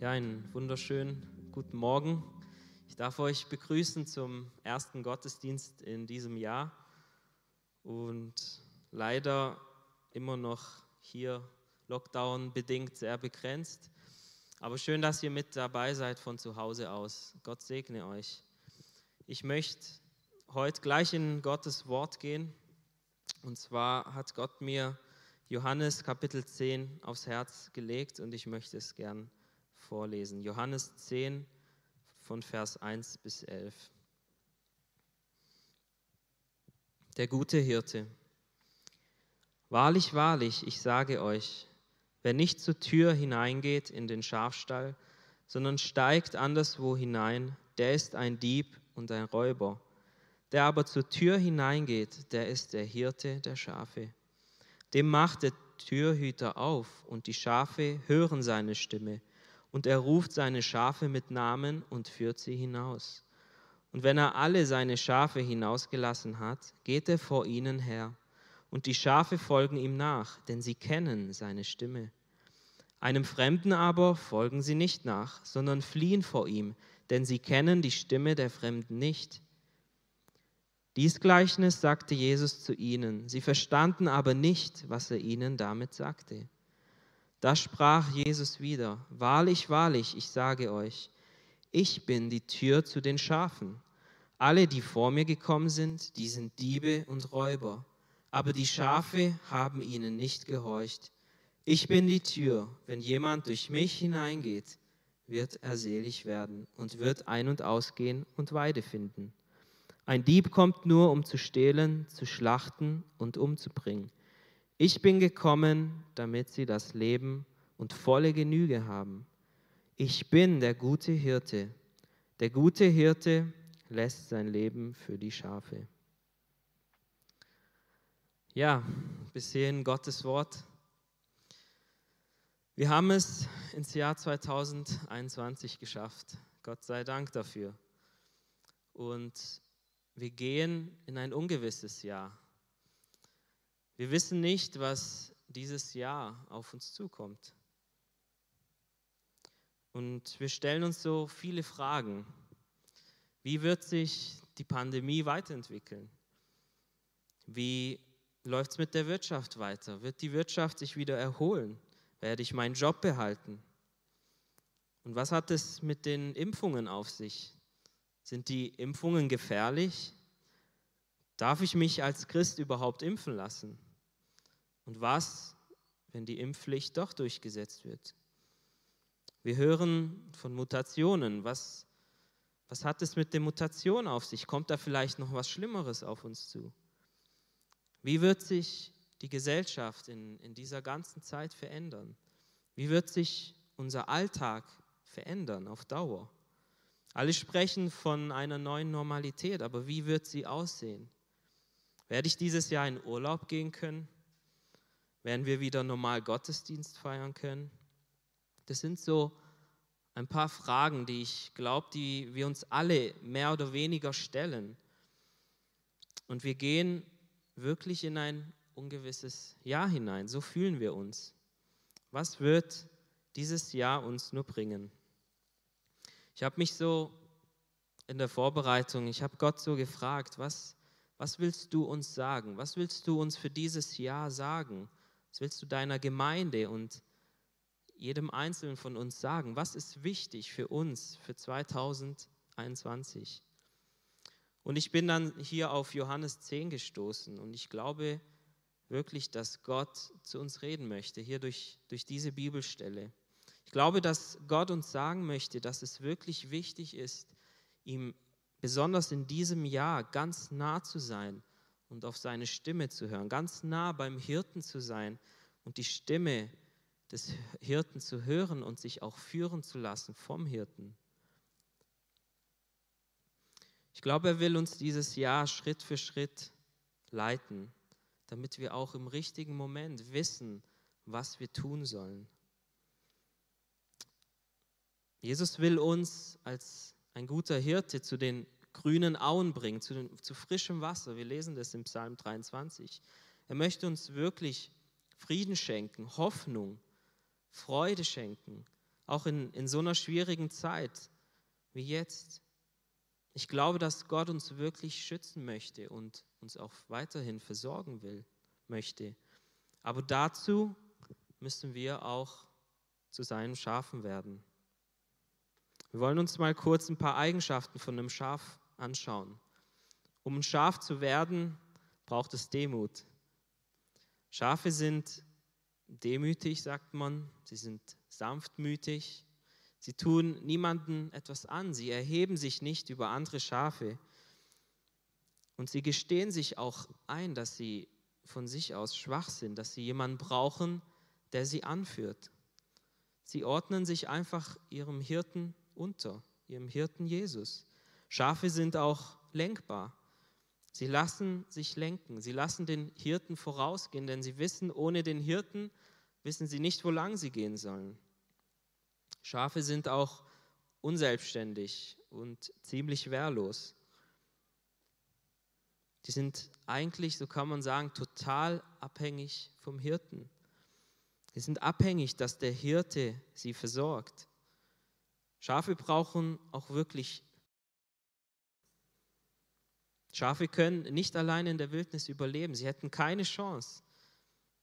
Ja, einen wunderschönen guten Morgen. Ich darf euch begrüßen zum ersten Gottesdienst in diesem Jahr und leider immer noch hier Lockdown bedingt sehr begrenzt. Aber schön, dass ihr mit dabei seid von zu Hause aus. Gott segne euch. Ich möchte heute gleich in Gottes Wort gehen. Und zwar hat Gott mir Johannes Kapitel 10 aufs Herz gelegt und ich möchte es gern vorlesen. Johannes 10 von Vers 1 bis 11. Der gute Hirte. Wahrlich, wahrlich, ich sage euch, wer nicht zur Tür hineingeht in den Schafstall, sondern steigt anderswo hinein, der ist ein Dieb und ein Räuber. Der aber zur Tür hineingeht, der ist der Hirte der Schafe. Dem macht der Türhüter auf und die Schafe hören seine Stimme und er ruft seine Schafe mit Namen und führt sie hinaus. Und wenn er alle seine Schafe hinausgelassen hat, geht er vor ihnen her. Und die Schafe folgen ihm nach, denn sie kennen seine Stimme. Einem Fremden aber folgen sie nicht nach, sondern fliehen vor ihm, denn sie kennen die Stimme der Fremden nicht. Dies Gleichnis sagte Jesus zu ihnen, sie verstanden aber nicht, was er ihnen damit sagte. Da sprach Jesus wieder, wahrlich, wahrlich, ich sage euch, ich bin die Tür zu den Schafen. Alle, die vor mir gekommen sind, die sind Diebe und Räuber, aber die Schafe haben ihnen nicht gehorcht. Ich bin die Tür, wenn jemand durch mich hineingeht, wird er selig werden und wird ein- und ausgehen und Weide finden. Ein Dieb kommt nur, um zu stehlen, zu schlachten und umzubringen. Ich bin gekommen, damit sie das Leben und volle Genüge haben. Ich bin der gute Hirte. Der gute Hirte lässt sein Leben für die Schafe. Ja, bis hierhin Gottes Wort. Wir haben es ins Jahr 2021 geschafft. Gott sei Dank dafür. Und wir gehen in ein ungewisses Jahr. Wir wissen nicht, was dieses Jahr auf uns zukommt. Und wir stellen uns so viele Fragen. Wie wird sich die Pandemie weiterentwickeln? Wie läuft es mit der Wirtschaft weiter? Wird die Wirtschaft sich wieder erholen? Werde ich meinen Job behalten? Und was hat es mit den Impfungen auf sich? Sind die Impfungen gefährlich? Darf ich mich als Christ überhaupt impfen lassen? Und was, wenn die Impfpflicht doch durchgesetzt wird? Wir hören von Mutationen. Was, was hat es mit der Mutation auf sich? Kommt da vielleicht noch was Schlimmeres auf uns zu? Wie wird sich die Gesellschaft in, in dieser ganzen Zeit verändern? Wie wird sich unser Alltag verändern auf Dauer? Alle sprechen von einer neuen Normalität, aber wie wird sie aussehen? Werde ich dieses Jahr in Urlaub gehen können? Werden wir wieder normal Gottesdienst feiern können? Das sind so ein paar Fragen, die ich glaube, die wir uns alle mehr oder weniger stellen. Und wir gehen wirklich in ein ungewisses Jahr hinein. So fühlen wir uns. Was wird dieses Jahr uns nur bringen? Ich habe mich so in der Vorbereitung, ich habe Gott so gefragt, was, was willst du uns sagen? Was willst du uns für dieses Jahr sagen? Was willst du deiner Gemeinde und jedem Einzelnen von uns sagen? Was ist wichtig für uns für 2021? Und ich bin dann hier auf Johannes 10 gestoßen und ich glaube wirklich, dass Gott zu uns reden möchte, hier durch, durch diese Bibelstelle. Ich glaube, dass Gott uns sagen möchte, dass es wirklich wichtig ist, ihm besonders in diesem Jahr ganz nah zu sein und auf seine Stimme zu hören, ganz nah beim Hirten zu sein und die Stimme des Hirten zu hören und sich auch führen zu lassen vom Hirten. Ich glaube, er will uns dieses Jahr Schritt für Schritt leiten, damit wir auch im richtigen Moment wissen, was wir tun sollen. Jesus will uns als ein guter Hirte zu den grünen Auen bringen, zu, zu frischem Wasser. Wir lesen das im Psalm 23. Er möchte uns wirklich Frieden schenken, Hoffnung, Freude schenken, auch in, in so einer schwierigen Zeit wie jetzt. Ich glaube, dass Gott uns wirklich schützen möchte und uns auch weiterhin versorgen will, möchte. Aber dazu müssen wir auch zu seinen Schafen werden. Wir wollen uns mal kurz ein paar Eigenschaften von einem Schaf anschauen. Um ein Schaf zu werden, braucht es Demut. Schafe sind demütig, sagt man. Sie sind sanftmütig. Sie tun niemandem etwas an. Sie erheben sich nicht über andere Schafe. Und sie gestehen sich auch ein, dass sie von sich aus schwach sind, dass sie jemanden brauchen, der sie anführt. Sie ordnen sich einfach ihrem Hirten unter, ihrem Hirten Jesus. Schafe sind auch lenkbar. Sie lassen sich lenken, sie lassen den Hirten vorausgehen, denn sie wissen, ohne den Hirten wissen sie nicht, wo lang sie gehen sollen. Schafe sind auch unselbstständig und ziemlich wehrlos. Die sind eigentlich, so kann man sagen, total abhängig vom Hirten. Sie sind abhängig, dass der Hirte sie versorgt. Schafe brauchen auch wirklich Schafe können nicht allein in der Wildnis überleben. Sie hätten keine Chance.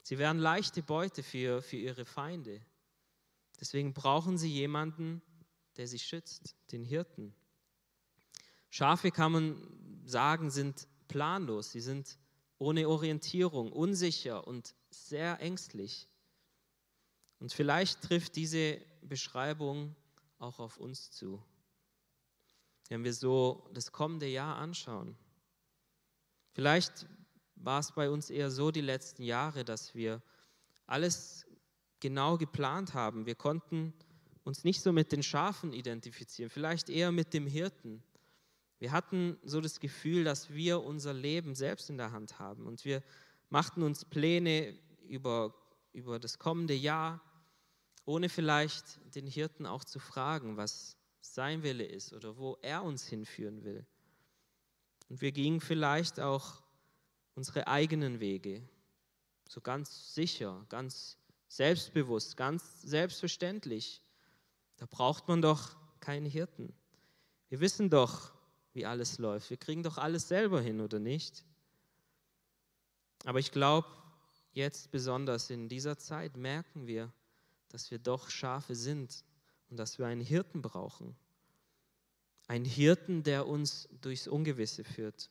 Sie wären leichte Beute für, für ihre Feinde. Deswegen brauchen sie jemanden, der sie schützt, den Hirten. Schafe kann man sagen, sind planlos. Sie sind ohne Orientierung, unsicher und sehr ängstlich. Und vielleicht trifft diese Beschreibung auch auf uns zu. Wenn wir so das kommende Jahr anschauen, Vielleicht war es bei uns eher so die letzten Jahre, dass wir alles genau geplant haben. Wir konnten uns nicht so mit den Schafen identifizieren, vielleicht eher mit dem Hirten. Wir hatten so das Gefühl, dass wir unser Leben selbst in der Hand haben und wir machten uns Pläne über, über das kommende Jahr, ohne vielleicht den Hirten auch zu fragen, was sein Wille ist oder wo er uns hinführen will. Und wir gingen vielleicht auch unsere eigenen Wege, so ganz sicher, ganz selbstbewusst, ganz selbstverständlich. Da braucht man doch keinen Hirten. Wir wissen doch, wie alles läuft. Wir kriegen doch alles selber hin, oder nicht? Aber ich glaube, jetzt besonders in dieser Zeit merken wir, dass wir doch Schafe sind und dass wir einen Hirten brauchen. Ein Hirten, der uns durchs Ungewisse führt.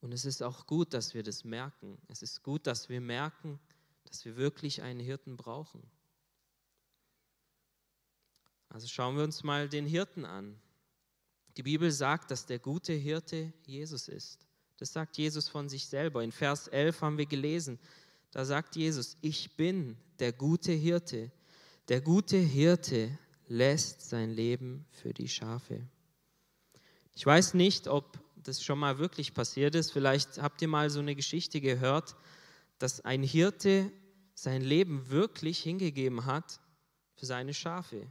Und es ist auch gut, dass wir das merken. Es ist gut, dass wir merken, dass wir wirklich einen Hirten brauchen. Also schauen wir uns mal den Hirten an. Die Bibel sagt, dass der gute Hirte Jesus ist. Das sagt Jesus von sich selber. In Vers 11 haben wir gelesen, da sagt Jesus, ich bin der gute Hirte. Der gute Hirte lässt sein Leben für die Schafe. Ich weiß nicht, ob das schon mal wirklich passiert ist. Vielleicht habt ihr mal so eine Geschichte gehört, dass ein Hirte sein Leben wirklich hingegeben hat für seine Schafe.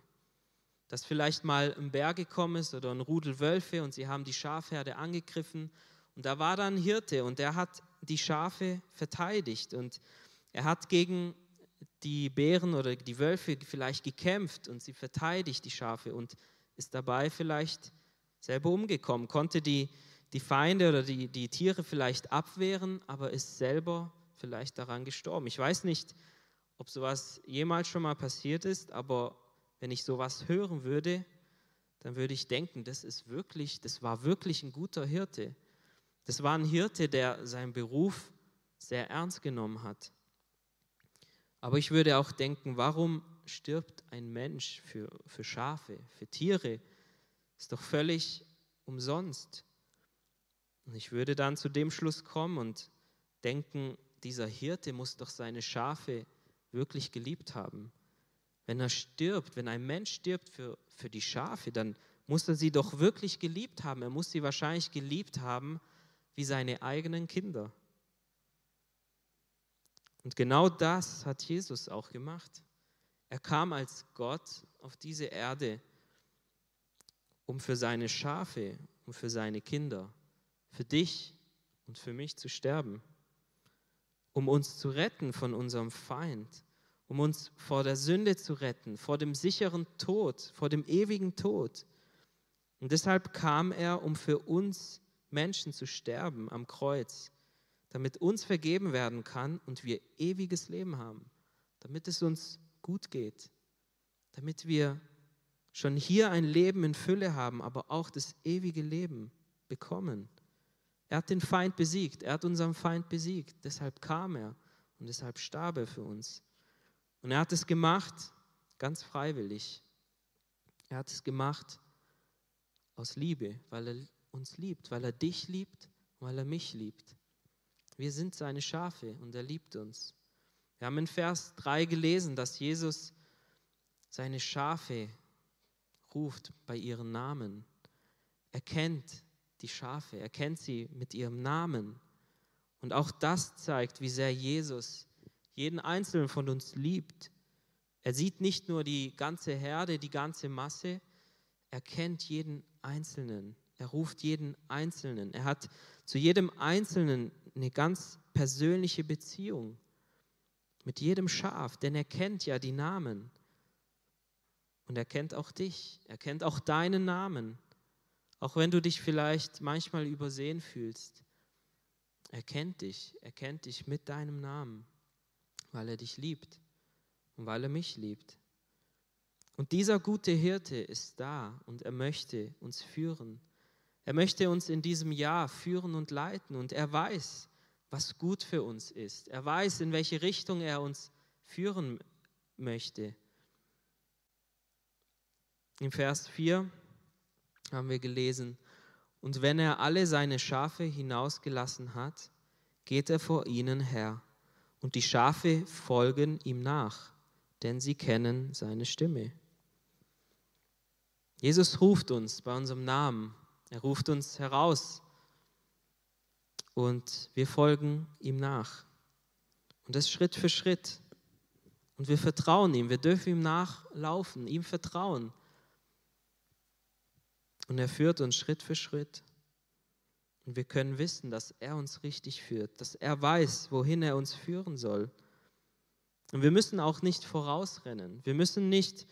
Dass vielleicht mal ein Bär gekommen ist oder ein Rudel Wölfe und sie haben die Schafherde angegriffen und da war dann ein Hirte und der hat die Schafe verteidigt und er hat gegen die Bären oder die Wölfe vielleicht gekämpft und sie verteidigt, die Schafe, und ist dabei vielleicht selber umgekommen, konnte die, die Feinde oder die, die Tiere vielleicht abwehren, aber ist selber vielleicht daran gestorben. Ich weiß nicht, ob sowas jemals schon mal passiert ist, aber wenn ich sowas hören würde, dann würde ich denken, das ist wirklich, das war wirklich ein guter Hirte. Das war ein Hirte, der seinen Beruf sehr ernst genommen hat. Aber ich würde auch denken, warum stirbt ein Mensch für, für Schafe, für Tiere? Ist doch völlig umsonst. Und ich würde dann zu dem Schluss kommen und denken, dieser Hirte muss doch seine Schafe wirklich geliebt haben. Wenn er stirbt, wenn ein Mensch stirbt für, für die Schafe, dann muss er sie doch wirklich geliebt haben. Er muss sie wahrscheinlich geliebt haben wie seine eigenen Kinder. Und genau das hat Jesus auch gemacht. Er kam als Gott auf diese Erde, um für seine Schafe, um für seine Kinder, für dich und für mich zu sterben, um uns zu retten von unserem Feind, um uns vor der Sünde zu retten, vor dem sicheren Tod, vor dem ewigen Tod. Und deshalb kam er, um für uns Menschen zu sterben am Kreuz, damit uns vergeben werden kann und wir ewiges Leben haben, damit es uns gut geht, damit wir schon hier ein Leben in Fülle haben, aber auch das ewige Leben bekommen. Er hat den Feind besiegt, er hat unseren Feind besiegt, deshalb kam er und deshalb starb er für uns. Und er hat es gemacht ganz freiwillig. Er hat es gemacht aus Liebe, weil er uns liebt, weil er dich liebt, weil er mich liebt. Wir sind seine Schafe und er liebt uns. Wir haben in Vers 3 gelesen, dass Jesus seine Schafe ruft bei ihren Namen. Er kennt die Schafe, er kennt sie mit ihrem Namen. Und auch das zeigt, wie sehr Jesus jeden Einzelnen von uns liebt. Er sieht nicht nur die ganze Herde, die ganze Masse, er kennt jeden Einzelnen. Er ruft jeden Einzelnen. Er hat zu jedem Einzelnen eine ganz persönliche Beziehung. Mit jedem Schaf, denn er kennt ja die Namen. Und er kennt auch dich. Er kennt auch deinen Namen. Auch wenn du dich vielleicht manchmal übersehen fühlst. Er kennt dich. Er kennt dich mit deinem Namen weil er dich liebt und weil er mich liebt. Und dieser gute Hirte ist da und er möchte uns führen. Er möchte uns in diesem Jahr führen und leiten und er weiß, was gut für uns ist. Er weiß, in welche Richtung er uns führen möchte. Im Vers 4 haben wir gelesen, und wenn er alle seine Schafe hinausgelassen hat, geht er vor ihnen her und die Schafe folgen ihm nach, denn sie kennen seine Stimme. Jesus ruft uns bei unserem Namen. Er ruft uns heraus und wir folgen ihm nach. Und das Schritt für Schritt. Und wir vertrauen ihm. Wir dürfen ihm nachlaufen, ihm vertrauen. Und er führt uns Schritt für Schritt. Und wir können wissen, dass er uns richtig führt, dass er weiß, wohin er uns führen soll. Und wir müssen auch nicht vorausrennen. Wir müssen nicht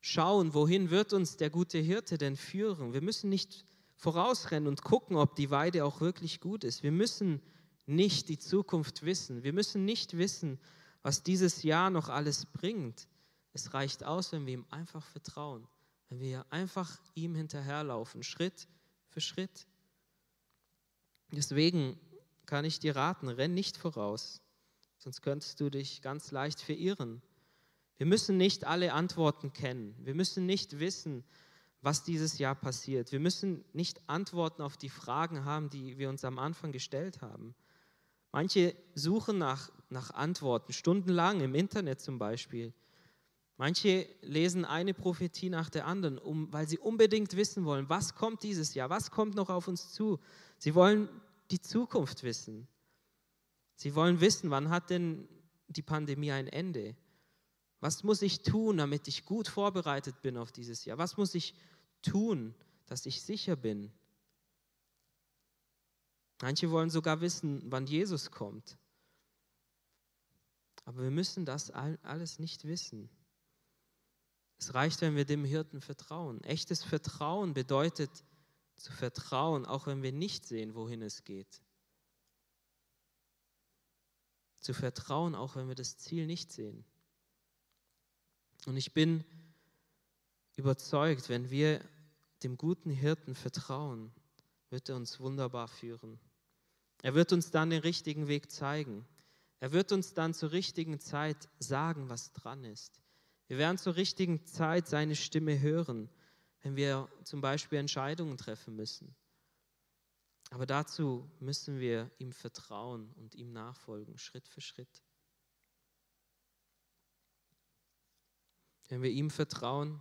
schauen, wohin wird uns der gute Hirte denn führen. Wir müssen nicht vorausrennen und gucken, ob die Weide auch wirklich gut ist. Wir müssen nicht die Zukunft wissen. Wir müssen nicht wissen, was dieses Jahr noch alles bringt. Es reicht aus, wenn wir ihm einfach vertrauen, wenn wir einfach ihm hinterherlaufen, Schritt für Schritt. Deswegen kann ich dir raten, renn nicht voraus, sonst könntest du dich ganz leicht verirren. Wir müssen nicht alle Antworten kennen. Wir müssen nicht wissen, was dieses Jahr passiert. Wir müssen nicht Antworten auf die Fragen haben, die wir uns am Anfang gestellt haben. Manche suchen nach, nach Antworten, stundenlang im Internet zum Beispiel. Manche lesen eine Prophetie nach der anderen, um, weil sie unbedingt wissen wollen, was kommt dieses Jahr, was kommt noch auf uns zu. Sie wollen die Zukunft wissen. Sie wollen wissen, wann hat denn die Pandemie ein Ende? Was muss ich tun, damit ich gut vorbereitet bin auf dieses Jahr? Was muss ich tun, dass ich sicher bin? Manche wollen sogar wissen, wann Jesus kommt. Aber wir müssen das alles nicht wissen. Es reicht, wenn wir dem Hirten vertrauen. Echtes Vertrauen bedeutet, zu vertrauen, auch wenn wir nicht sehen, wohin es geht. Zu vertrauen, auch wenn wir das Ziel nicht sehen. Und ich bin überzeugt, wenn wir dem guten Hirten vertrauen, wird er uns wunderbar führen. Er wird uns dann den richtigen Weg zeigen. Er wird uns dann zur richtigen Zeit sagen, was dran ist. Wir werden zur richtigen Zeit seine Stimme hören wenn wir zum Beispiel Entscheidungen treffen müssen. Aber dazu müssen wir ihm vertrauen und ihm nachfolgen, Schritt für Schritt. Wenn wir ihm vertrauen,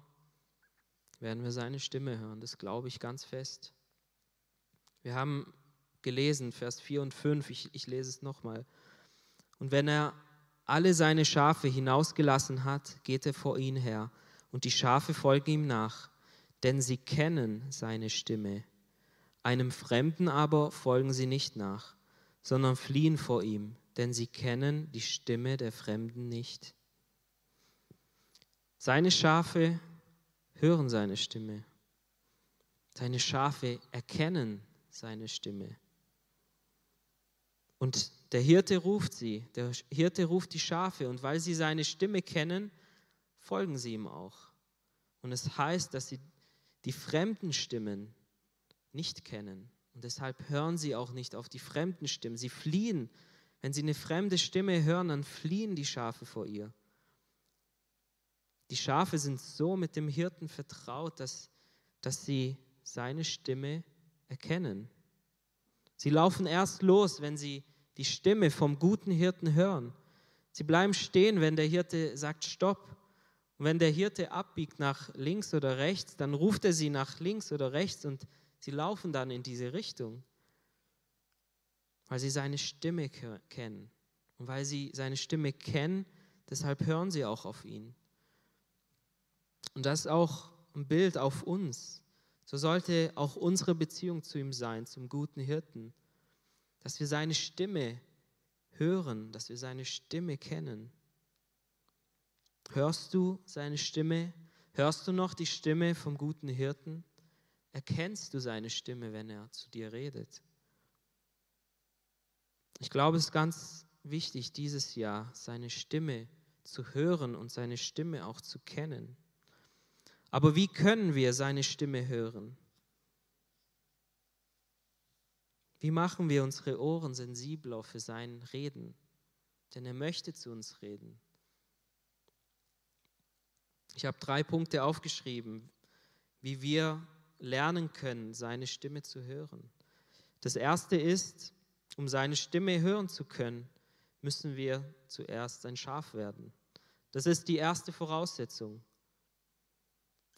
werden wir seine Stimme hören. Das glaube ich ganz fest. Wir haben gelesen, Vers 4 und 5, ich, ich lese es nochmal. Und wenn er alle seine Schafe hinausgelassen hat, geht er vor ihn her, und die Schafe folgen ihm nach denn sie kennen seine Stimme. Einem Fremden aber folgen sie nicht nach, sondern fliehen vor ihm, denn sie kennen die Stimme der Fremden nicht. Seine Schafe hören seine Stimme. Seine Schafe erkennen seine Stimme. Und der Hirte ruft sie, der Hirte ruft die Schafe und weil sie seine Stimme kennen, folgen sie ihm auch. Und es heißt, dass sie die fremden Stimmen nicht kennen. Und deshalb hören sie auch nicht auf die fremden Stimmen. Sie fliehen. Wenn sie eine fremde Stimme hören, dann fliehen die Schafe vor ihr. Die Schafe sind so mit dem Hirten vertraut, dass, dass sie seine Stimme erkennen. Sie laufen erst los, wenn sie die Stimme vom guten Hirten hören. Sie bleiben stehen, wenn der Hirte sagt Stopp. Und wenn der Hirte abbiegt nach links oder rechts, dann ruft er sie nach links oder rechts und sie laufen dann in diese Richtung, weil sie seine Stimme kennen. Und weil sie seine Stimme kennen, deshalb hören sie auch auf ihn. Und das ist auch ein Bild auf uns. So sollte auch unsere Beziehung zu ihm sein, zum guten Hirten dass wir seine Stimme hören, dass wir seine Stimme kennen. Hörst du seine Stimme? Hörst du noch die Stimme vom guten Hirten? Erkennst du seine Stimme, wenn er zu dir redet? Ich glaube, es ist ganz wichtig, dieses Jahr seine Stimme zu hören und seine Stimme auch zu kennen. Aber wie können wir seine Stimme hören? Wie machen wir unsere Ohren sensibler für sein Reden? Denn er möchte zu uns reden. Ich habe drei Punkte aufgeschrieben, wie wir lernen können, seine Stimme zu hören. Das erste ist, um seine Stimme hören zu können, müssen wir zuerst ein Schaf werden. Das ist die erste Voraussetzung.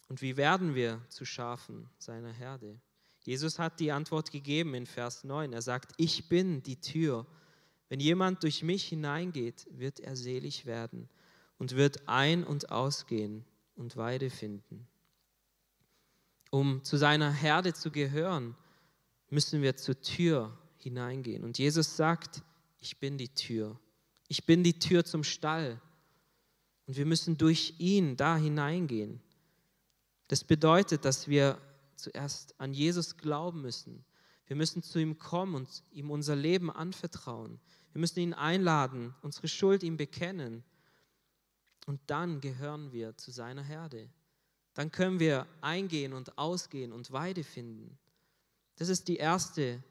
Und wie werden wir zu Schafen seiner Herde? Jesus hat die Antwort gegeben in Vers 9. Er sagt, ich bin die Tür. Wenn jemand durch mich hineingeht, wird er selig werden und wird ein- und ausgehen und Weide finden. Um zu seiner Herde zu gehören, müssen wir zur Tür hineingehen. Und Jesus sagt, ich bin die Tür. Ich bin die Tür zum Stall. Und wir müssen durch ihn da hineingehen. Das bedeutet, dass wir zuerst an Jesus glauben müssen. Wir müssen zu ihm kommen und ihm unser Leben anvertrauen. Wir müssen ihn einladen, unsere Schuld ihm bekennen. Und dann gehören wir zu seiner Herde. Dann können wir eingehen und ausgehen und Weide finden. Das ist die erste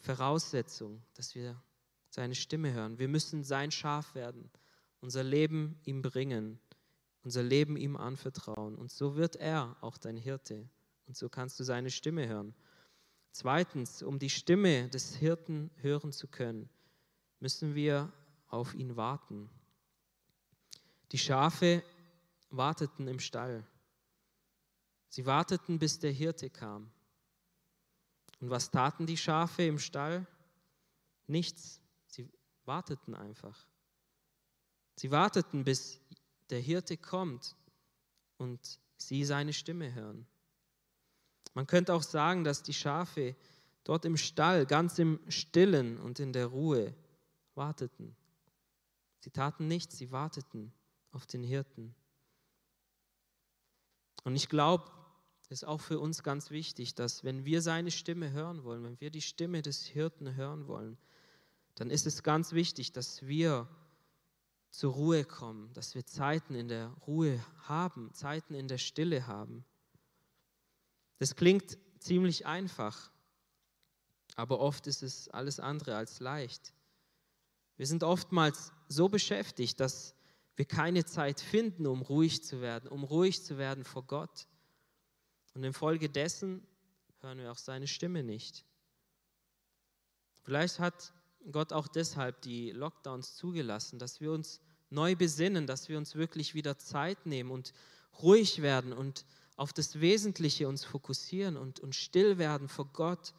Voraussetzung, dass wir seine Stimme hören. Wir müssen sein Schaf werden, unser Leben ihm bringen, unser Leben ihm anvertrauen. Und so wird er auch dein Hirte. Und so kannst du seine Stimme hören. Zweitens, um die Stimme des Hirten hören zu können, müssen wir auf ihn warten. Die Schafe warteten im Stall. Sie warteten, bis der Hirte kam. Und was taten die Schafe im Stall? Nichts. Sie warteten einfach. Sie warteten, bis der Hirte kommt und sie seine Stimme hören. Man könnte auch sagen, dass die Schafe dort im Stall ganz im Stillen und in der Ruhe warteten. Sie taten nichts, sie warteten auf den Hirten. Und ich glaube, es ist auch für uns ganz wichtig, dass wenn wir seine Stimme hören wollen, wenn wir die Stimme des Hirten hören wollen, dann ist es ganz wichtig, dass wir zur Ruhe kommen, dass wir Zeiten in der Ruhe haben, Zeiten in der Stille haben. Das klingt ziemlich einfach, aber oft ist es alles andere als leicht. Wir sind oftmals so beschäftigt, dass wir keine Zeit finden, um ruhig zu werden, um ruhig zu werden vor Gott. Und infolgedessen hören wir auch seine Stimme nicht. Vielleicht hat Gott auch deshalb die Lockdowns zugelassen, dass wir uns neu besinnen, dass wir uns wirklich wieder Zeit nehmen und ruhig werden und auf das Wesentliche uns fokussieren und, und still werden vor Gott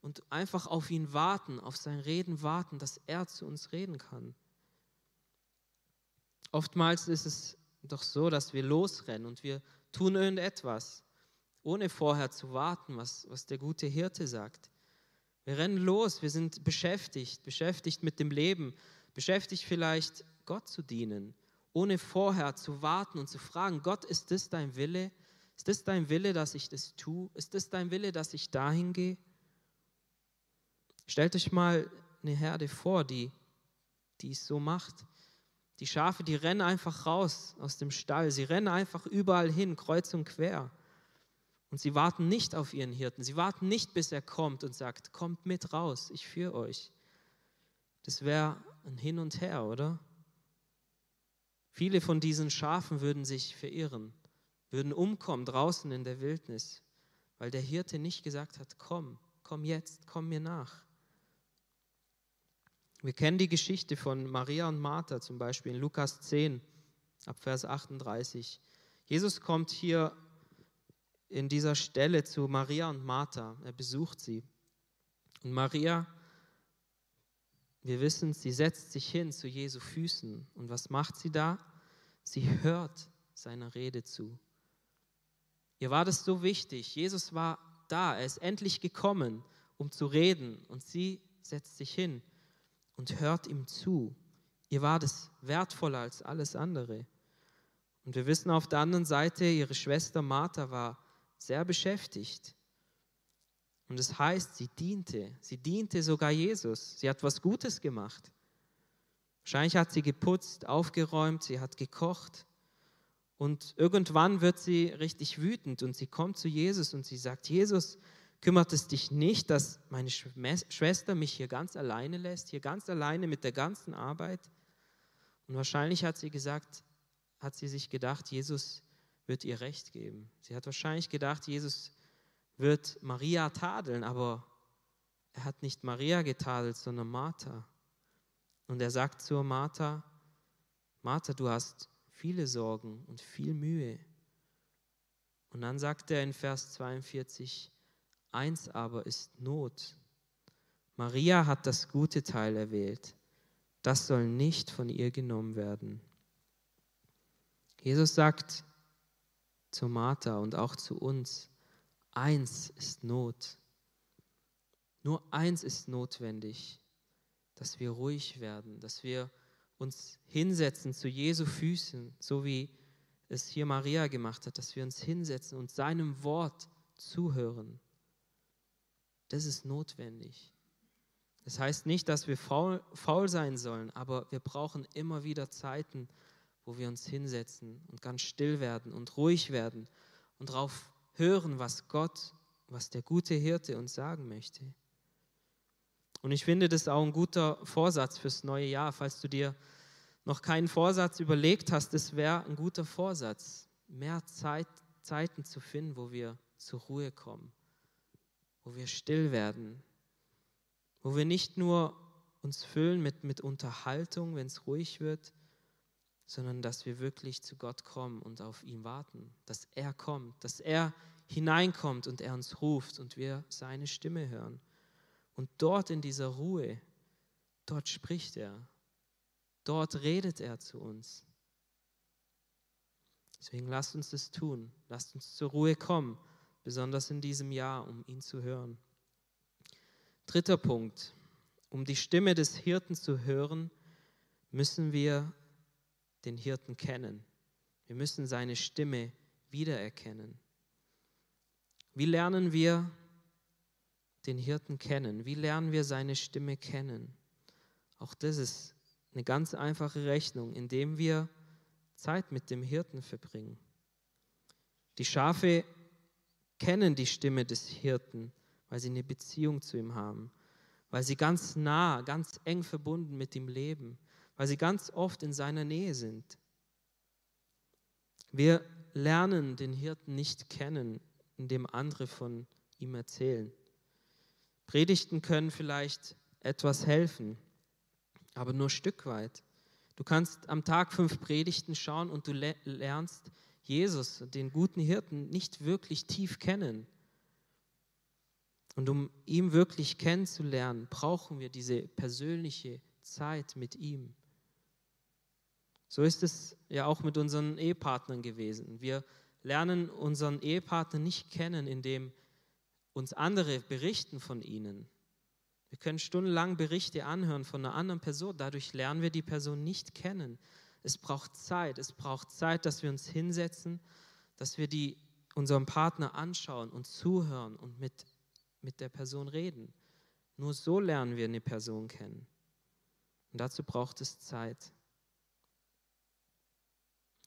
und einfach auf ihn warten, auf sein Reden warten, dass er zu uns reden kann. Oftmals ist es doch so, dass wir losrennen und wir tun irgendetwas, ohne vorher zu warten, was, was der gute Hirte sagt. Wir rennen los, wir sind beschäftigt, beschäftigt mit dem Leben, beschäftigt vielleicht Gott zu dienen ohne vorher zu warten und zu fragen, Gott, ist das dein Wille? Ist das dein Wille, dass ich das tue? Ist das dein Wille, dass ich dahin gehe? Stellt euch mal eine Herde vor, die, die es so macht. Die Schafe, die rennen einfach raus aus dem Stall. Sie rennen einfach überall hin, kreuz und quer. Und sie warten nicht auf ihren Hirten. Sie warten nicht, bis er kommt und sagt, kommt mit raus, ich führe euch. Das wäre ein Hin und Her, oder? Viele von diesen Schafen würden sich verirren, würden umkommen draußen in der Wildnis, weil der Hirte nicht gesagt hat, komm, komm jetzt, komm mir nach. Wir kennen die Geschichte von Maria und Martha zum Beispiel in Lukas 10, ab Vers 38. Jesus kommt hier in dieser Stelle zu Maria und Martha. Er besucht sie. Und Maria, wir wissen, sie setzt sich hin zu Jesu Füßen. Und was macht sie da? Sie hört seiner Rede zu. Ihr war das so wichtig. Jesus war da. Er ist endlich gekommen, um zu reden. Und sie setzt sich hin und hört ihm zu. Ihr war das wertvoller als alles andere. Und wir wissen auf der anderen Seite, ihre Schwester Martha war sehr beschäftigt. Und es das heißt, sie diente. Sie diente sogar Jesus. Sie hat was Gutes gemacht. Wahrscheinlich hat sie geputzt, aufgeräumt, sie hat gekocht. Und irgendwann wird sie richtig wütend und sie kommt zu Jesus und sie sagt, Jesus, Kümmert es dich nicht, dass meine Schwester mich hier ganz alleine lässt, hier ganz alleine mit der ganzen Arbeit? Und wahrscheinlich hat sie gesagt, hat sie sich gedacht, Jesus wird ihr Recht geben. Sie hat wahrscheinlich gedacht, Jesus wird Maria tadeln, aber er hat nicht Maria getadelt, sondern Martha. Und er sagt zur Martha, Martha, du hast viele Sorgen und viel Mühe. Und dann sagt er in Vers 42, Eins aber ist Not. Maria hat das gute Teil erwählt. Das soll nicht von ihr genommen werden. Jesus sagt zu Martha und auch zu uns, eins ist Not. Nur eins ist notwendig, dass wir ruhig werden, dass wir uns hinsetzen zu Jesu Füßen, so wie es hier Maria gemacht hat, dass wir uns hinsetzen und seinem Wort zuhören. Das ist notwendig. Das heißt nicht, dass wir faul, faul sein sollen, aber wir brauchen immer wieder Zeiten, wo wir uns hinsetzen und ganz still werden und ruhig werden und darauf hören, was Gott, was der gute Hirte uns sagen möchte. Und ich finde das auch ein guter Vorsatz fürs neue Jahr, falls du dir noch keinen Vorsatz überlegt hast, das wäre ein guter Vorsatz, mehr Zeit, Zeiten zu finden, wo wir zur Ruhe kommen wo wir still werden, wo wir nicht nur uns füllen mit, mit Unterhaltung, wenn es ruhig wird, sondern dass wir wirklich zu Gott kommen und auf ihn warten, dass er kommt, dass er hineinkommt und er uns ruft und wir seine Stimme hören. Und dort in dieser Ruhe, dort spricht er, dort redet er zu uns. Deswegen lasst uns das tun, lasst uns zur Ruhe kommen besonders in diesem Jahr, um ihn zu hören. Dritter Punkt. Um die Stimme des Hirten zu hören, müssen wir den Hirten kennen. Wir müssen seine Stimme wiedererkennen. Wie lernen wir den Hirten kennen? Wie lernen wir seine Stimme kennen? Auch das ist eine ganz einfache Rechnung, indem wir Zeit mit dem Hirten verbringen. Die Schafe kennen die Stimme des Hirten, weil sie eine Beziehung zu ihm haben, weil sie ganz nah, ganz eng verbunden mit ihm leben, weil sie ganz oft in seiner Nähe sind. Wir lernen den Hirten nicht kennen, indem andere von ihm erzählen. Predigten können vielleicht etwas helfen, aber nur Stück weit. Du kannst am Tag fünf Predigten schauen und du lernst Jesus, den guten Hirten, nicht wirklich tief kennen. Und um ihn wirklich kennenzulernen, brauchen wir diese persönliche Zeit mit ihm. So ist es ja auch mit unseren Ehepartnern gewesen. Wir lernen unseren Ehepartner nicht kennen, indem uns andere berichten von ihnen. Wir können stundenlang Berichte anhören von einer anderen Person, dadurch lernen wir die Person nicht kennen. Es braucht Zeit. Es braucht Zeit, dass wir uns hinsetzen, dass wir die, unseren Partner anschauen und zuhören und mit, mit der Person reden. Nur so lernen wir eine Person kennen. Und dazu braucht es Zeit.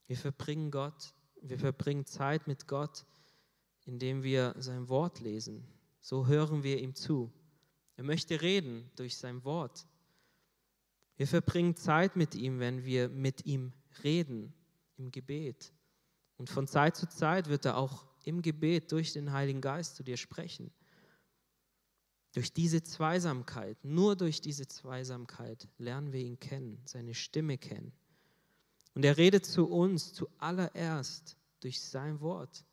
Wir verbringen Gott, wir verbringen Zeit mit Gott, indem wir sein Wort lesen. So hören wir ihm zu. Er möchte reden durch sein Wort. Wir verbringen Zeit mit ihm, wenn wir mit ihm reden im Gebet. Und von Zeit zu Zeit wird er auch im Gebet durch den Heiligen Geist zu dir sprechen. Durch diese Zweisamkeit, nur durch diese Zweisamkeit lernen wir ihn kennen, seine Stimme kennen. Und er redet zu uns zuallererst durch sein Wort.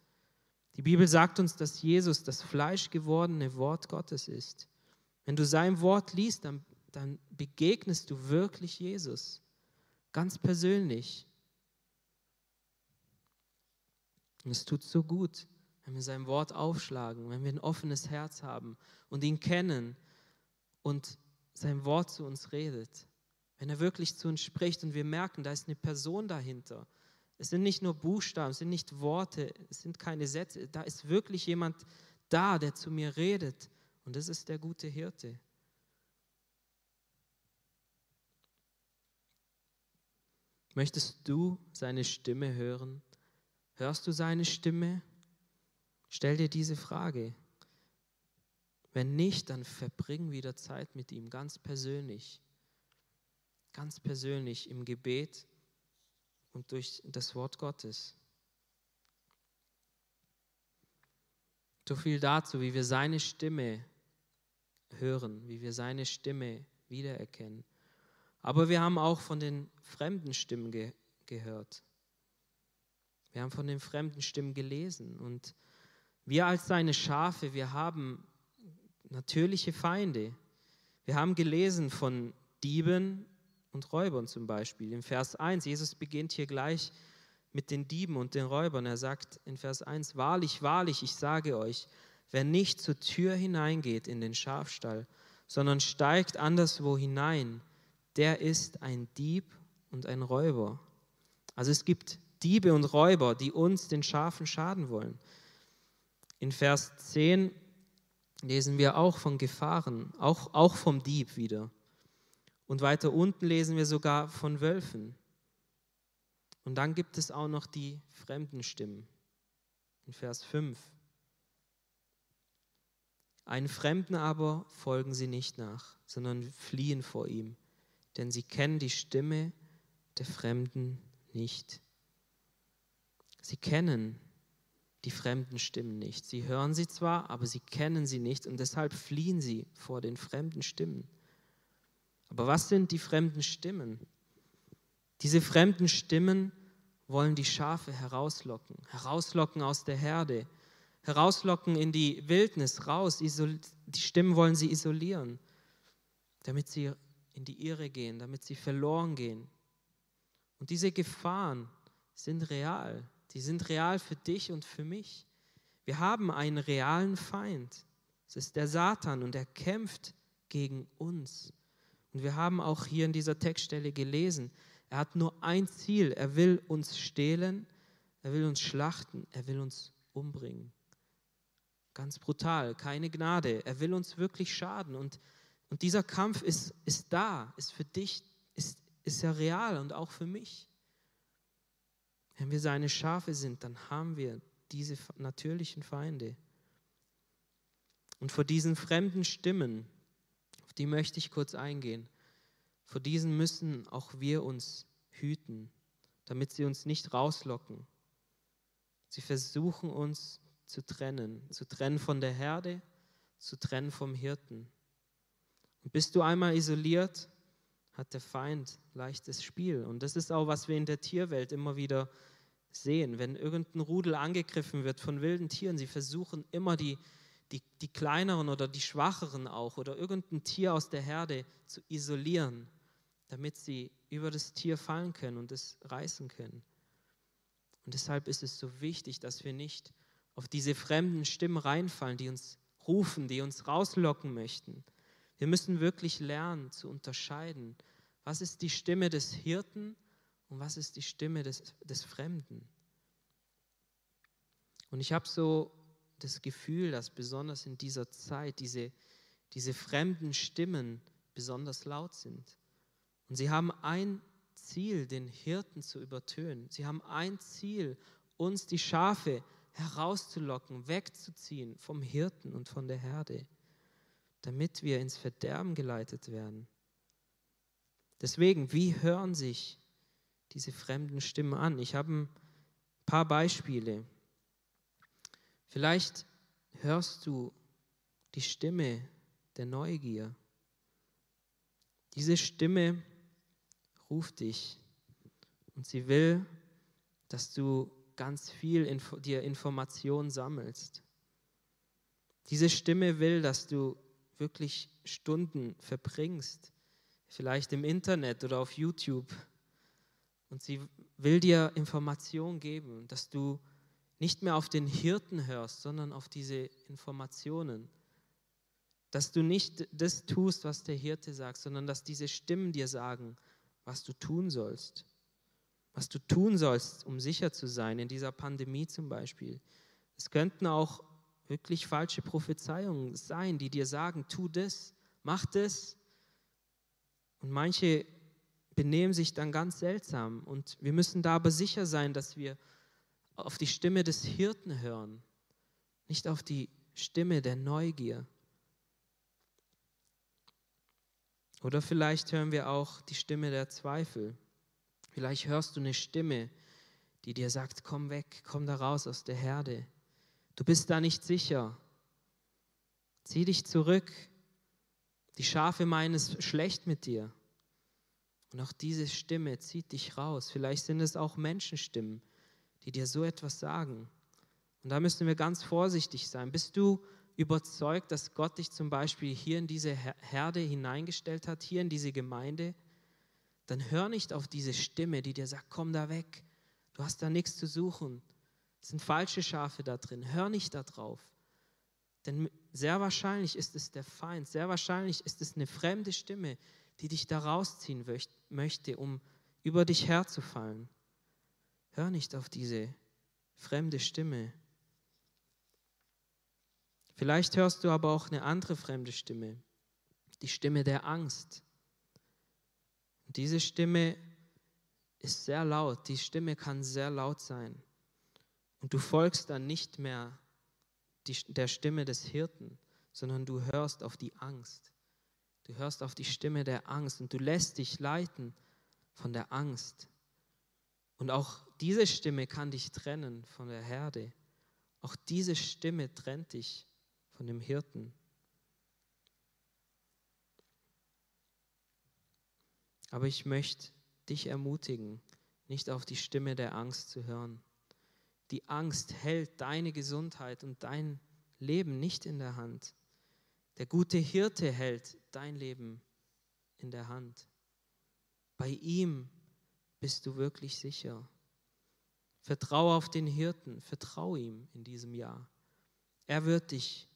Die Bibel sagt uns, dass Jesus das fleischgewordene Wort Gottes ist. Wenn du sein Wort liest, dann, dann begegnest du wirklich Jesus, ganz persönlich. Und es tut so gut, wenn wir sein Wort aufschlagen, wenn wir ein offenes Herz haben und ihn kennen und sein Wort zu uns redet. Wenn er wirklich zu uns spricht und wir merken, da ist eine Person dahinter. Es sind nicht nur Buchstaben, es sind nicht Worte, es sind keine Sätze. Da ist wirklich jemand da, der zu mir redet. Und das ist der gute Hirte. Möchtest du seine Stimme hören? Hörst du seine Stimme? Stell dir diese Frage. Wenn nicht, dann verbring wieder Zeit mit ihm, ganz persönlich. Ganz persönlich im Gebet und durch das Wort Gottes. So viel dazu, wie wir seine Stimme hören, wie wir seine Stimme wiedererkennen. Aber wir haben auch von den fremden Stimmen ge gehört. Wir haben von den fremden Stimmen gelesen und wir als seine Schafe, wir haben natürliche Feinde. Wir haben gelesen von Dieben und Räubern zum Beispiel. In Vers 1, Jesus beginnt hier gleich mit den Dieben und den Räubern. Er sagt in Vers 1, wahrlich, wahrlich, ich sage euch, wer nicht zur Tür hineingeht in den Schafstall, sondern steigt anderswo hinein, der ist ein Dieb und ein Räuber. Also es gibt Diebe und Räuber, die uns, den Schafen, schaden wollen. In Vers 10 lesen wir auch von Gefahren, auch, auch vom Dieb wieder. Und weiter unten lesen wir sogar von Wölfen. Und dann gibt es auch noch die fremden Stimmen. In Vers 5. Einen Fremden aber folgen sie nicht nach, sondern fliehen vor ihm, denn sie kennen die Stimme der Fremden nicht. Sie kennen die fremden Stimmen nicht. Sie hören sie zwar, aber sie kennen sie nicht und deshalb fliehen sie vor den fremden Stimmen. Aber was sind die fremden Stimmen? Diese fremden Stimmen wollen die Schafe herauslocken, herauslocken aus der Herde, herauslocken in die Wildnis, raus. Die Stimmen wollen sie isolieren, damit sie in die Irre gehen, damit sie verloren gehen. Und diese Gefahren sind real. Die sind real für dich und für mich. Wir haben einen realen Feind. Es ist der Satan und er kämpft gegen uns. Und wir haben auch hier in dieser Textstelle gelesen, er hat nur ein Ziel. Er will uns stehlen, er will uns schlachten, er will uns umbringen. Ganz brutal, keine Gnade. Er will uns wirklich schaden. Und, und dieser Kampf ist, ist da, ist für dich, ist, ist ja real und auch für mich. Wenn wir seine Schafe sind, dann haben wir diese natürlichen Feinde. Und vor diesen fremden Stimmen, auf die möchte ich kurz eingehen. Vor diesen müssen auch wir uns hüten, damit sie uns nicht rauslocken. Sie versuchen uns zu trennen, zu trennen von der Herde, zu trennen vom Hirten. Und bist du einmal isoliert, hat der Feind leichtes Spiel. Und das ist auch, was wir in der Tierwelt immer wieder sehen. Wenn irgendein Rudel angegriffen wird von wilden Tieren, sie versuchen immer die, die, die kleineren oder die schwacheren auch oder irgendein Tier aus der Herde zu isolieren, damit sie über das Tier fallen können und es reißen können. Und deshalb ist es so wichtig, dass wir nicht auf diese fremden Stimmen reinfallen, die uns rufen, die uns rauslocken möchten. Wir müssen wirklich lernen zu unterscheiden, was ist die Stimme des Hirten und was ist die Stimme des, des Fremden. Und ich habe so das Gefühl, dass besonders in dieser Zeit diese, diese fremden Stimmen besonders laut sind. Und sie haben ein Ziel, den Hirten zu übertönen. Sie haben ein Ziel, uns die Schafe herauszulocken, wegzuziehen vom Hirten und von der Herde, damit wir ins Verderben geleitet werden. Deswegen, wie hören sich diese fremden Stimmen an? Ich habe ein paar Beispiele. Vielleicht hörst du die Stimme der Neugier. Diese Stimme ruft dich und sie will, dass du ganz viel Info dir Informationen sammelst. Diese Stimme will, dass du wirklich Stunden verbringst, vielleicht im Internet oder auf YouTube. Und sie will dir Informationen geben, dass du nicht mehr auf den Hirten hörst, sondern auf diese Informationen. Dass du nicht das tust, was der Hirte sagt, sondern dass diese Stimmen dir sagen, was du tun sollst. Was du tun sollst, um sicher zu sein, in dieser Pandemie zum Beispiel. Es könnten auch wirklich falsche Prophezeiungen sein, die dir sagen, tu das, mach das. Und manche benehmen sich dann ganz seltsam. Und wir müssen da aber sicher sein, dass wir auf die Stimme des Hirten hören, nicht auf die Stimme der Neugier. Oder vielleicht hören wir auch die Stimme der Zweifel. Vielleicht hörst du eine Stimme, die dir sagt, komm weg, komm da raus aus der Herde. Du bist da nicht sicher. Zieh dich zurück. Die Schafe meinen es schlecht mit dir. Und auch diese Stimme zieht dich raus. Vielleicht sind es auch Menschenstimmen, die dir so etwas sagen. Und da müssen wir ganz vorsichtig sein. Bist du überzeugt, dass Gott dich zum Beispiel hier in diese Herde hineingestellt hat, hier in diese Gemeinde, dann hör nicht auf diese Stimme, die dir sagt, komm da weg, du hast da nichts zu suchen. Es sind falsche Schafe da drin. Hör nicht darauf. Denn sehr wahrscheinlich ist es der Feind, sehr wahrscheinlich ist es eine fremde Stimme, die dich da rausziehen möchte, um über dich herzufallen. Hör nicht auf diese fremde Stimme. Vielleicht hörst du aber auch eine andere fremde Stimme, die Stimme der Angst. Und diese Stimme ist sehr laut, die Stimme kann sehr laut sein. Und du folgst dann nicht mehr die, der Stimme des Hirten, sondern du hörst auf die Angst. Du hörst auf die Stimme der Angst und du lässt dich leiten von der Angst. Und auch diese Stimme kann dich trennen von der Herde. Auch diese Stimme trennt dich von dem Hirten. Aber ich möchte dich ermutigen, nicht auf die Stimme der Angst zu hören. Die Angst hält deine Gesundheit und dein Leben nicht in der Hand. Der gute Hirte hält dein Leben in der Hand. Bei ihm bist du wirklich sicher. Vertraue auf den Hirten, vertraue ihm in diesem Jahr. Er wird dich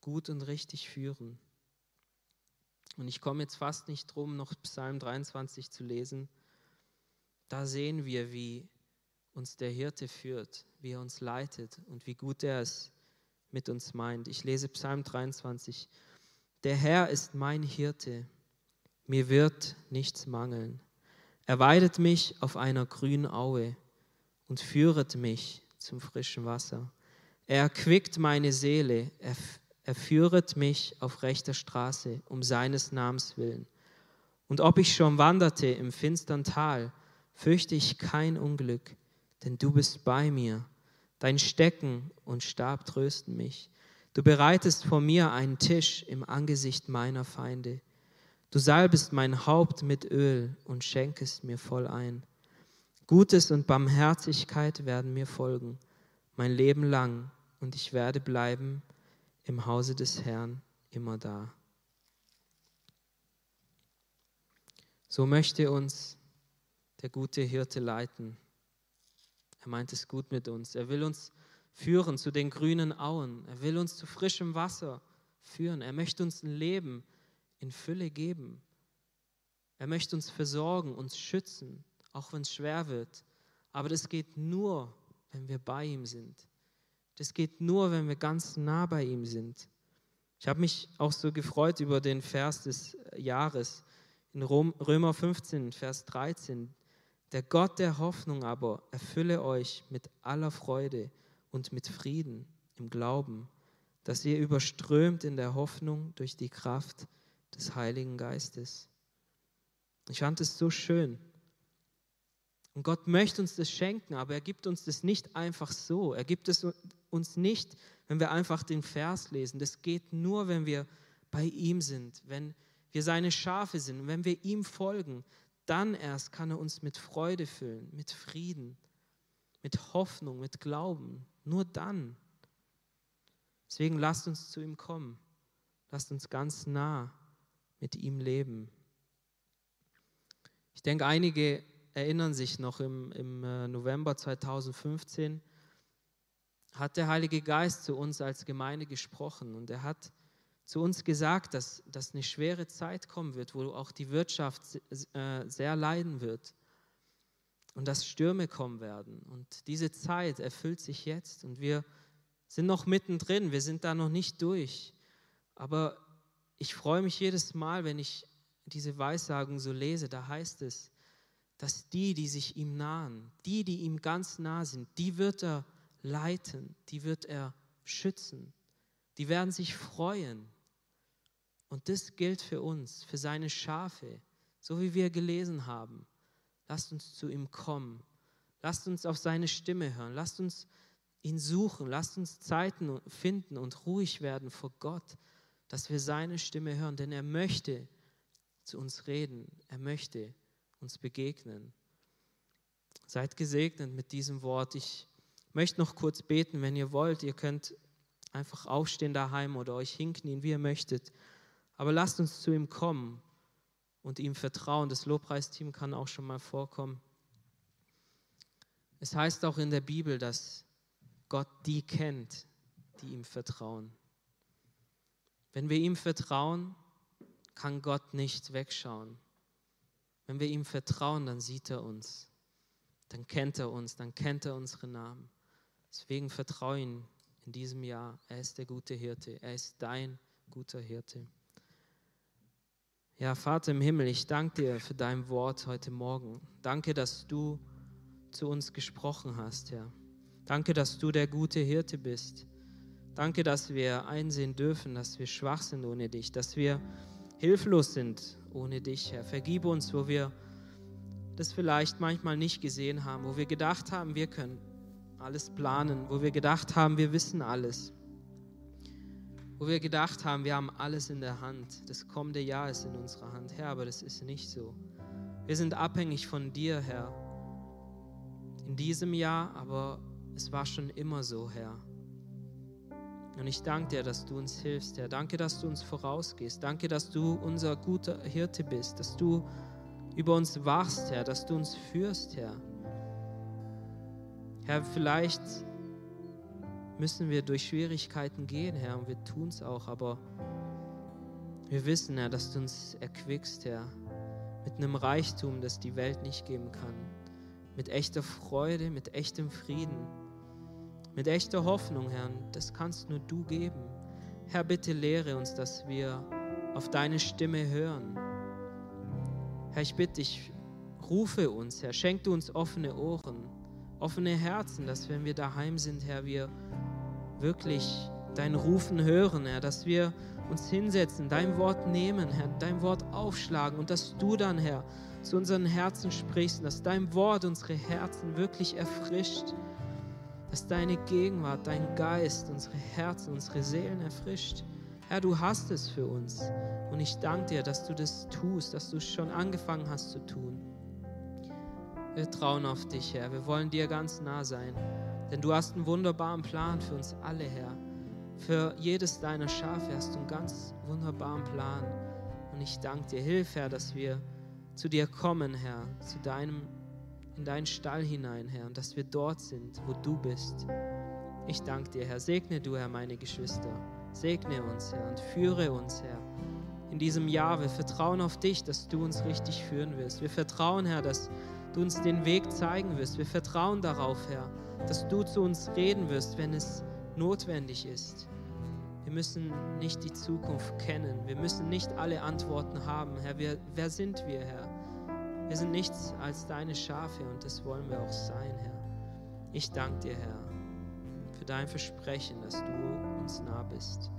gut und richtig führen. Und ich komme jetzt fast nicht drum, noch Psalm 23 zu lesen. Da sehen wir, wie uns der Hirte führt, wie er uns leitet und wie gut er es mit uns meint. Ich lese Psalm 23. Der Herr ist mein Hirte, mir wird nichts mangeln. Er weidet mich auf einer grünen Aue und führet mich zum frischen Wasser. Er erquickt meine Seele, er er führet mich auf rechter Straße um seines Namens willen. Und ob ich schon wanderte im finstern Tal, fürchte ich kein Unglück, denn du bist bei mir. Dein Stecken und Stab trösten mich. Du bereitest vor mir einen Tisch im Angesicht meiner Feinde. Du salbest mein Haupt mit Öl und schenkest mir voll ein. Gutes und Barmherzigkeit werden mir folgen, mein Leben lang, und ich werde bleiben im Hause des Herrn immer da. So möchte uns der gute Hirte leiten. Er meint es gut mit uns. Er will uns führen zu den grünen Auen. Er will uns zu frischem Wasser führen. Er möchte uns ein Leben in Fülle geben. Er möchte uns versorgen, uns schützen, auch wenn es schwer wird. Aber das geht nur, wenn wir bei ihm sind. Das geht nur, wenn wir ganz nah bei ihm sind. Ich habe mich auch so gefreut über den Vers des Jahres in Römer 15, Vers 13. Der Gott der Hoffnung aber erfülle euch mit aller Freude und mit Frieden im Glauben, dass ihr überströmt in der Hoffnung durch die Kraft des Heiligen Geistes. Ich fand es so schön. Und Gott möchte uns das schenken, aber er gibt uns das nicht einfach so. Er gibt es uns nicht, wenn wir einfach den Vers lesen. Das geht nur, wenn wir bei ihm sind, wenn wir seine Schafe sind, wenn wir ihm folgen. Dann erst kann er uns mit Freude füllen, mit Frieden, mit Hoffnung, mit Glauben. Nur dann. Deswegen lasst uns zu ihm kommen. Lasst uns ganz nah mit ihm leben. Ich denke, einige erinnern sich noch im, im äh, November 2015 hat der Heilige Geist zu uns als Gemeinde gesprochen und er hat zu uns gesagt, dass, dass eine schwere Zeit kommen wird, wo auch die Wirtschaft äh, sehr leiden wird und dass Stürme kommen werden. Und diese Zeit erfüllt sich jetzt und wir sind noch mittendrin, wir sind da noch nicht durch. Aber ich freue mich jedes Mal, wenn ich diese Weissagung so lese, da heißt es, dass die, die sich ihm nahen, die, die ihm ganz nah sind, die wird er leiten, die wird er schützen, die werden sich freuen. Und das gilt für uns, für seine Schafe, so wie wir gelesen haben. Lasst uns zu ihm kommen. Lasst uns auf seine Stimme hören. Lasst uns ihn suchen. Lasst uns Zeiten finden und ruhig werden vor Gott, dass wir seine Stimme hören. Denn er möchte zu uns reden. Er möchte uns begegnen. Seid gesegnet mit diesem Wort. Ich möchte noch kurz beten, wenn ihr wollt. Ihr könnt einfach aufstehen daheim oder euch hinknien, wie ihr möchtet. Aber lasst uns zu ihm kommen und ihm vertrauen. Das Lobpreisteam kann auch schon mal vorkommen. Es heißt auch in der Bibel, dass Gott die kennt, die ihm vertrauen. Wenn wir ihm vertrauen, kann Gott nicht wegschauen. Wenn wir ihm vertrauen, dann sieht er uns, dann kennt er uns, dann kennt er unsere Namen. Deswegen vertraue ihn in diesem Jahr. Er ist der gute Hirte, er ist dein guter Hirte. Ja, Vater im Himmel, ich danke dir für dein Wort heute Morgen. Danke, dass du zu uns gesprochen hast, Herr. Danke, dass du der gute Hirte bist. Danke, dass wir einsehen dürfen, dass wir schwach sind ohne dich, dass wir hilflos sind ohne dich, Herr. Vergib uns, wo wir das vielleicht manchmal nicht gesehen haben, wo wir gedacht haben, wir können alles planen, wo wir gedacht haben, wir wissen alles wo wir gedacht haben, wir haben alles in der Hand. Das kommende Jahr ist in unserer Hand, Herr, aber das ist nicht so. Wir sind abhängig von dir, Herr. In diesem Jahr, aber es war schon immer so, Herr. Und ich danke dir, dass du uns hilfst, Herr. Danke, dass du uns vorausgehst. Danke, dass du unser guter Hirte bist, dass du über uns wachst, Herr, dass du uns führst, Herr. Herr, vielleicht müssen wir durch Schwierigkeiten gehen, Herr, und wir tun es auch, aber wir wissen, Herr, dass du uns erquickst, Herr, mit einem Reichtum, das die Welt nicht geben kann, mit echter Freude, mit echtem Frieden, mit echter Hoffnung, Herr, das kannst nur du geben. Herr, bitte lehre uns, dass wir auf deine Stimme hören. Herr, ich bitte dich, rufe uns, Herr, schenk du uns offene Ohren, offene Herzen, dass wenn wir daheim sind, Herr, wir wirklich dein Rufen hören, Herr, dass wir uns hinsetzen, dein Wort nehmen, Herr, dein Wort aufschlagen und dass du dann, Herr, zu unseren Herzen sprichst, dass dein Wort unsere Herzen wirklich erfrischt, dass deine Gegenwart, dein Geist unsere Herzen, unsere Seelen erfrischt. Herr, du hast es für uns und ich danke dir, dass du das tust, dass du es schon angefangen hast zu tun. Wir trauen auf dich, Herr, wir wollen dir ganz nah sein. Denn du hast einen wunderbaren Plan für uns alle, Herr. Für jedes deiner Schafe hast du einen ganz wunderbaren Plan. Und ich danke dir, hilf, Herr, dass wir zu dir kommen, Herr, zu deinem, in deinen Stall hinein, Herr, und dass wir dort sind, wo du bist. Ich danke dir, Herr. Segne du, Herr, meine Geschwister. Segne uns, Herr, und führe uns, Herr. In diesem Jahr, wir vertrauen auf dich, dass du uns richtig führen wirst. Wir vertrauen, Herr, dass du uns den Weg zeigen wirst. Wir vertrauen darauf, Herr, dass du zu uns reden wirst, wenn es notwendig ist. Wir müssen nicht die Zukunft kennen. Wir müssen nicht alle Antworten haben. Herr, wir, wer sind wir, Herr? Wir sind nichts als deine Schafe und das wollen wir auch sein, Herr. Ich danke dir, Herr, für dein Versprechen, dass du uns nah bist.